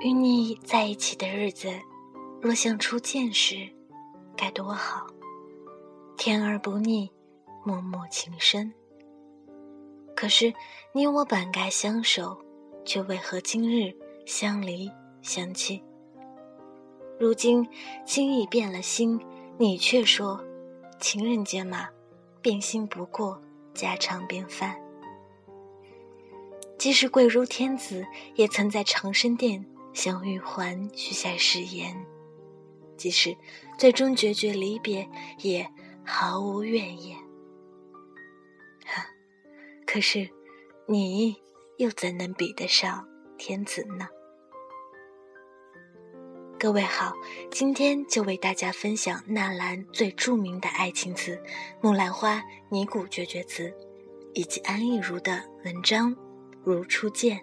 与你在一起的日子，若像初见时，该多好！甜而不腻，脉脉情深。可是你我本该相守，却为何今日相离相弃？如今轻易变了心，你却说情人节嘛，变心不过家常便饭。即使贵如天子，也曾在长生殿。向玉环许下誓言，即使最终决绝离别，也毫无怨言。可是，你又怎能比得上天子呢？各位好，今天就为大家分享纳兰最著名的爱情词《木兰花尼古绝绝词》，以及安意如的文章《如初见》。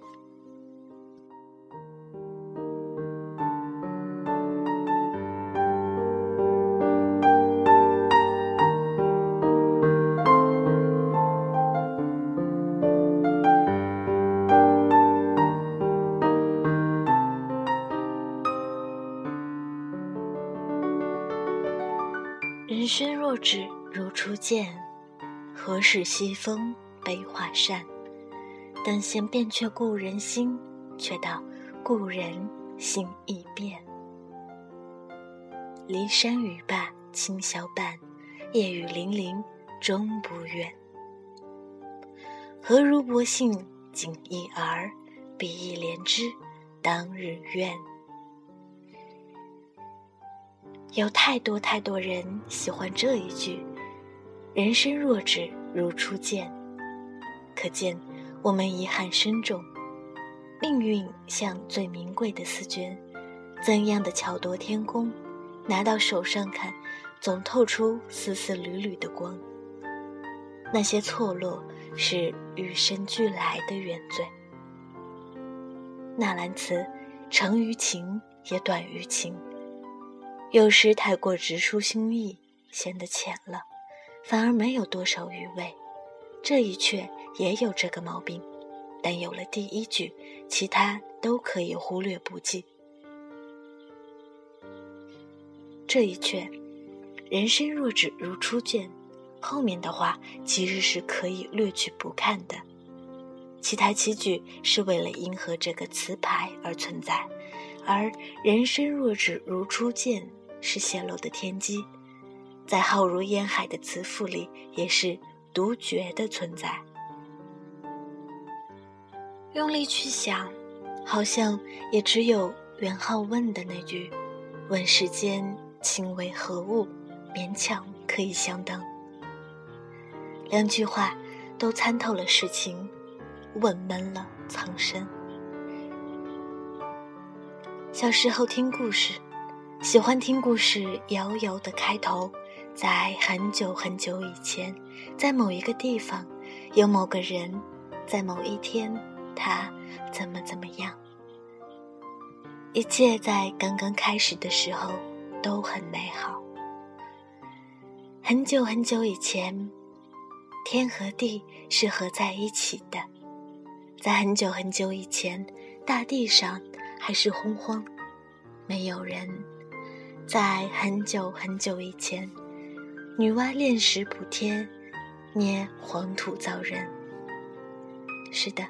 人生若只如初见，何事西风悲画扇？等闲变却故人心，却道故人心易变。骊山语罢清宵半，夜雨霖铃终不怨。何如薄幸锦衣儿，比翼连枝当日愿。有太多太多人喜欢这一句：“人生若只如初见。”可见我们遗憾深重。命运像最名贵的丝绢，怎样的巧夺天工，拿到手上看，总透出丝丝缕缕的光。那些错落是与生俱来的原罪。纳兰词长于情，也短于情。有时太过直抒心意，显得浅了，反而没有多少余味。这一阙也有这个毛病，但有了第一句，其他都可以忽略不计。这一阙“人生若只如初见”，后面的话其实是可以略去不看的。其他七句是为了迎合这个词牌而存在，而“人生若只如初见”。是泄露的天机，在浩如烟海的词赋里，也是独绝的存在。用力去想，好像也只有元好问的那句“问世间情为何物”，勉强可以相当。两句话都参透了世情，问闷了苍生。小时候听故事。喜欢听故事，遥遥的开头，在很久很久以前，在某一个地方，有某个人，在某一天，他怎么怎么样。一切在刚刚开始的时候都很美好。很久很久以前，天和地是合在一起的。在很久很久以前，大地上还是洪荒，没有人。在很久很久以前，女娲炼石补天，捏黄土造人。是的，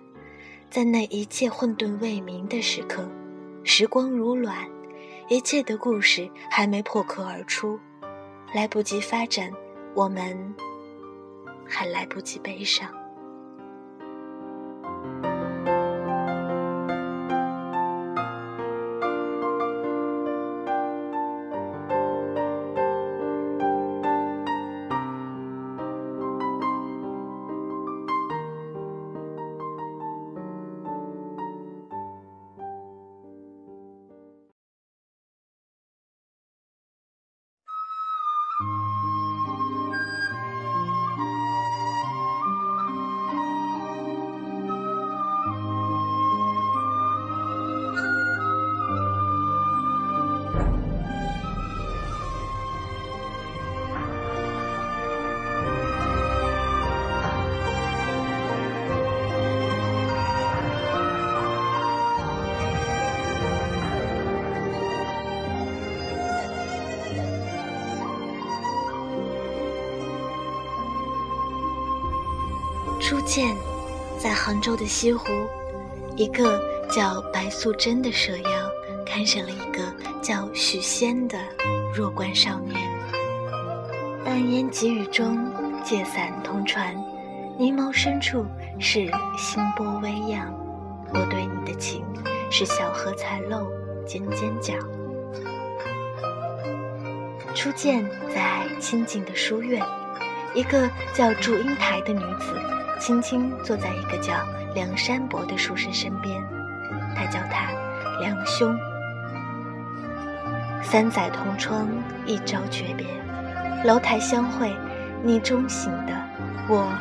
在那一切混沌未明的时刻，时光如卵，一切的故事还没破壳而出，来不及发展，我们还来不及悲伤。见，在杭州的西湖，一个叫白素贞的蛇妖看上了一个叫许仙的弱冠少年。淡烟急雨中，借伞同船，凝眸深处是星波微漾。我对你的情，是小荷才露尖尖角。初见在清静的书院，一个叫祝英台的女子，轻轻坐在一个叫梁山伯的书生身边，他叫他梁兄。三载同窗，一朝诀别，楼台相会，你中醒的，我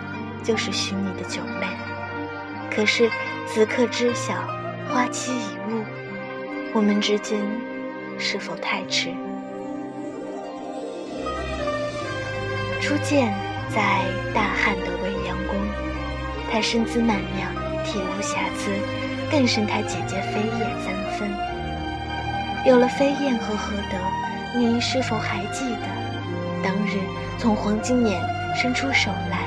就是许你的九妹。可是此刻知晓，花期已误，我们之间是否太迟？初见在大汉的未央宫，她身姿曼妙，体无瑕疵，更胜她姐姐飞燕三分。有了飞燕和何德，你是否还记得当日从黄金眼伸出手来，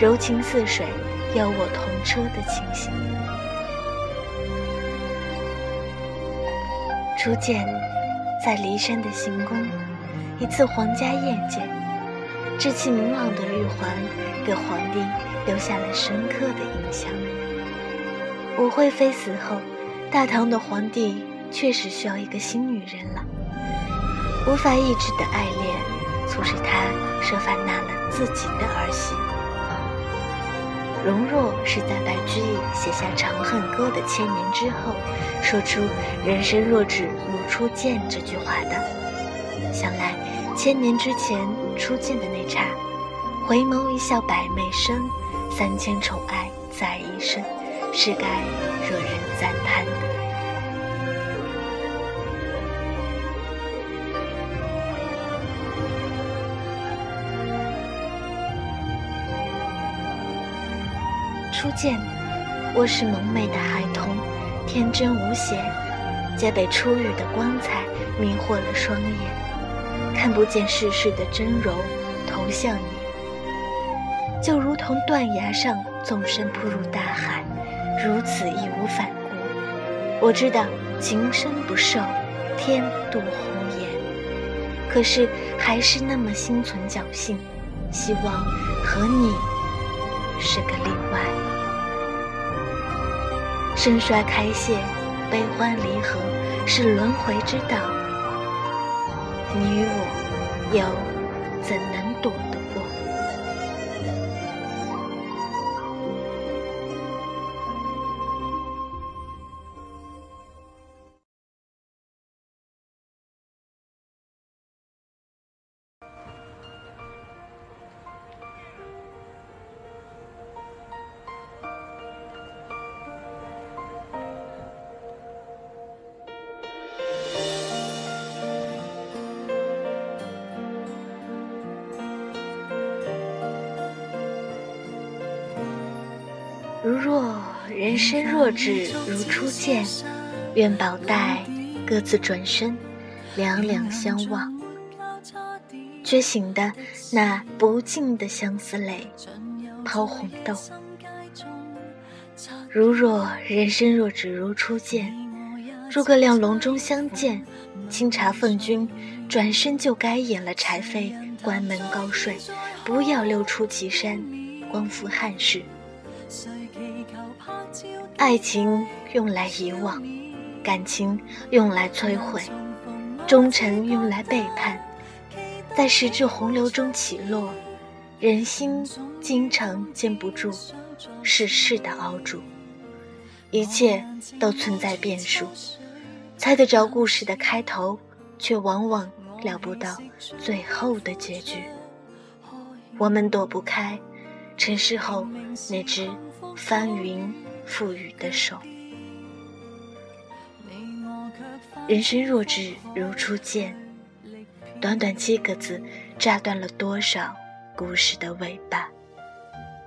柔情似水，邀我同车的情形？初见在骊山的行宫，一次皇家宴见。稚气明朗的玉环，给皇帝留下了深刻的印象。武惠妃死后，大唐的皇帝确实需要一个新女人了。无法抑制的爱恋，促使他设法纳了自己的儿媳。容若是在白居易写下《长恨歌》的千年之后，说出“人生若只如初见”这句话的。想来。千年之前初见的那刹，回眸一笑百媚生，三千宠爱在一身，是该惹人赞叹的。初见，我是萌美的孩童，天真无邪，皆被初遇的光彩迷惑了双眼。看不见世事的真容，投向你，就如同断崖上纵身扑入大海，如此义无反顾。我知道情深不寿，天妒红颜，可是还是那么心存侥幸，希望和你是个例外。盛衰开谢，悲欢离合，是轮回之道。你与我，又怎能人生若只如初见，愿宝黛各自转身，两两相望。觉醒的那不尽的相思泪，抛红豆。如若人生若只如初见，诸葛亮隆中相见，清茶奉君，转身就该掩了柴扉，关门高睡，不要溜出祁山，光复汉室。爱情用来遗忘，感情用来摧毁，忠诚用来背叛，在时至洪流中起落，人心经常禁不住世事的熬煮，一切都存在变数，猜得着故事的开头，却往往料不到最后的结局。我们躲不开尘世后那只翻云。覆雨的手，人生若只如初见，短短七个字，炸断了多少故事的尾巴。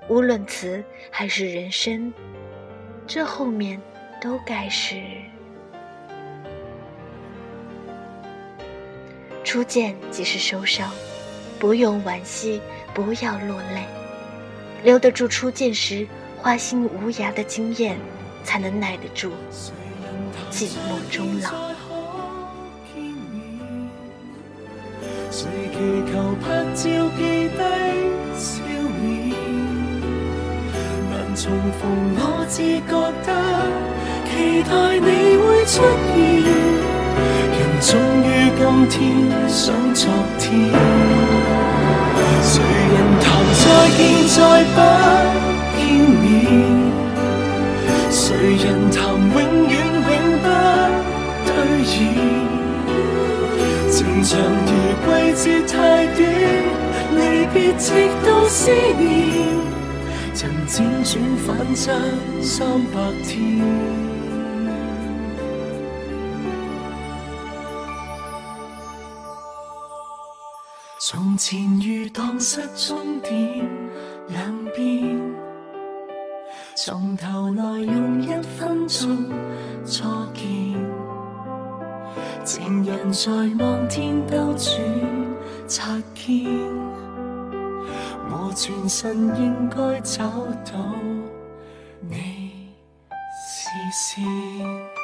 无论词还是人生，这后面都该是初见即是收梢，不用惋惜，不要落泪。留得住初见时花心无涯的惊艳，才能耐得住寂寞终老。重逢，我只觉得期待你会出现。人终于今天想昨天，不见面？谁人谈永远永不兑现？情长如季节太短，离别直到思念。曾辗转反侧三百天，从前如荡失终点两边，从头来用一分钟初见，情人在望天兜转擦肩。我全身应该找到你视线。